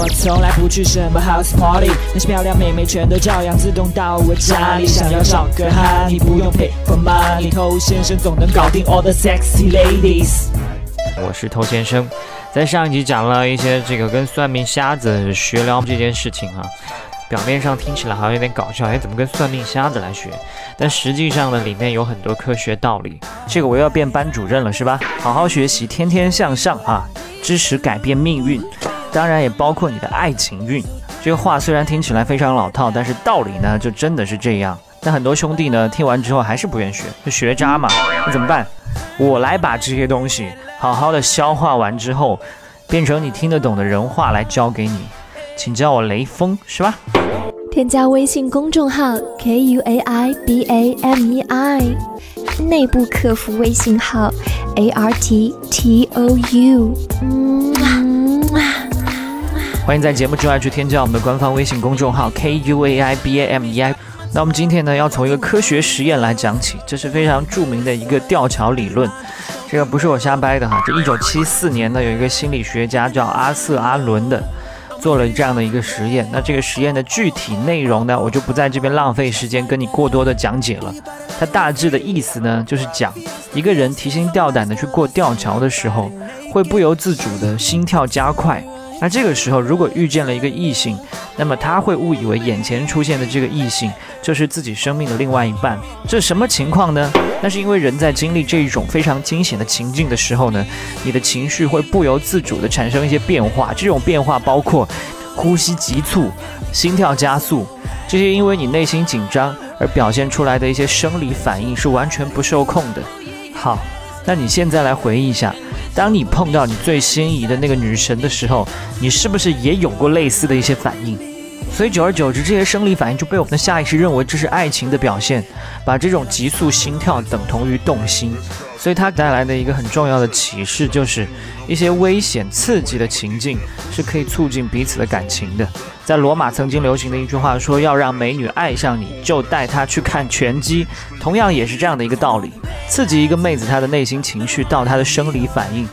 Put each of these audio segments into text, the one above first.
我从来不去什么 house party，那些漂亮妹妹全都照样自动到我家里。想要找个哈，你不用 pay for money，偷先生总能搞定 all the sexy ladies。我是偷先生，在上一集讲了一些这个跟算命瞎子学撩这件事情哈。表面上听起来好像有点搞笑，哎，怎么跟算命瞎子来学？但实际上呢，里面有很多科学道理。这个我又要变班主任了，是吧？好好学习，天天向上啊！知识改变命运，当然也包括你的爱情运。这个话虽然听起来非常老套，但是道理呢，就真的是这样。但很多兄弟呢，听完之后还是不愿学，就学渣嘛。那怎么办？我来把这些东西好好的消化完之后，变成你听得懂的人话来教给你。请叫我雷锋，是吧？添加微信公众号 k u a i b a m e i，内部客服微信号 a r t t o u 嗯。欢迎在节目之外去添加我们的官方微信公众号 k u a i b a m e i。那我们今天呢，要从一个科学实验来讲起，这是非常著名的一个吊桥理论。这个不是我瞎掰的哈，这一九七四年呢，有一个心理学家叫阿瑟阿伦的。做了这样的一个实验，那这个实验的具体内容呢，我就不在这边浪费时间跟你过多的讲解了。它大致的意思呢，就是讲一个人提心吊胆的去过吊桥的时候，会不由自主的心跳加快。那这个时候，如果遇见了一个异性，那么他会误以为眼前出现的这个异性就是自己生命的另外一半。这什么情况呢？那是因为人在经历这一种非常惊险的情境的时候呢，你的情绪会不由自主的产生一些变化。这种变化包括呼吸急促、心跳加速，这些因为你内心紧张而表现出来的一些生理反应是完全不受控的。好，那你现在来回忆一下。当你碰到你最心仪的那个女神的时候，你是不是也有过类似的一些反应？所以久而久之，这些生理反应就被我们的下意识认为这是爱情的表现，把这种急速心跳等同于动心。所以它带来的一个很重要的启示就是，一些危险刺激的情境是可以促进彼此的感情的。在罗马曾经流行的一句话说：“要让美女爱上你，就带她去看拳击。”同样也是这样的一个道理，刺激一个妹子她的内心情绪到她的生理反应。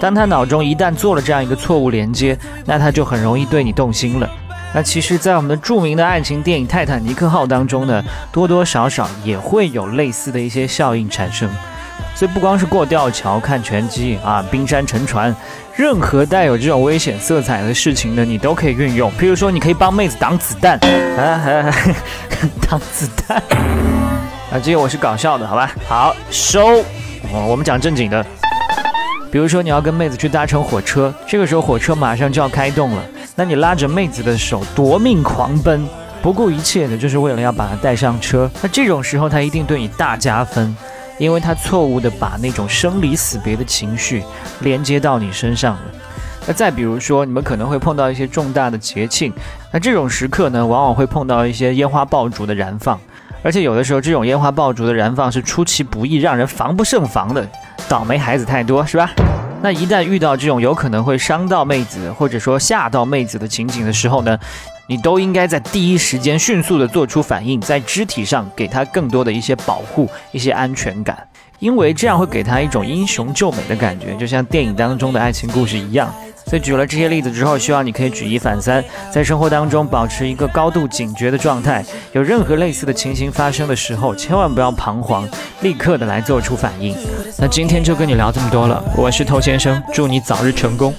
当她脑中一旦做了这样一个错误连接，那她就很容易对你动心了。那其实，在我们的著名的爱情电影《泰坦尼克号》当中呢，多多少少也会有类似的一些效应产生。所以不光是过吊桥、看拳击啊、冰山沉船，任何带有这种危险色彩的事情呢，你都可以运用。比如说，你可以帮妹子挡子弹，啊，挡子弹。啊，这个我是搞笑的，好吧？好，收。我们讲正经的。比如说，你要跟妹子去搭乘火车，这个时候火车马上就要开动了，那你拉着妹子的手夺命狂奔，不顾一切的，就是为了要把她带上车。那这种时候，她一定对你大加分。因为她错误的把那种生离死别的情绪连接到你身上了。那再比如说，你们可能会碰到一些重大的节庆，那这种时刻呢，往往会碰到一些烟花爆竹的燃放，而且有的时候这种烟花爆竹的燃放是出其不意，让人防不胜防的。倒霉孩子太多，是吧？那一旦遇到这种有可能会伤到妹子，或者说吓到妹子的情景的时候呢？你都应该在第一时间迅速的做出反应，在肢体上给他更多的一些保护、一些安全感，因为这样会给他一种英雄救美的感觉，就像电影当中的爱情故事一样。所以举了这些例子之后，希望你可以举一反三，在生活当中保持一个高度警觉的状态。有任何类似的情形发生的时候，千万不要彷徨，立刻的来做出反应。那今天就跟你聊这么多了，我是头先生，祝你早日成功。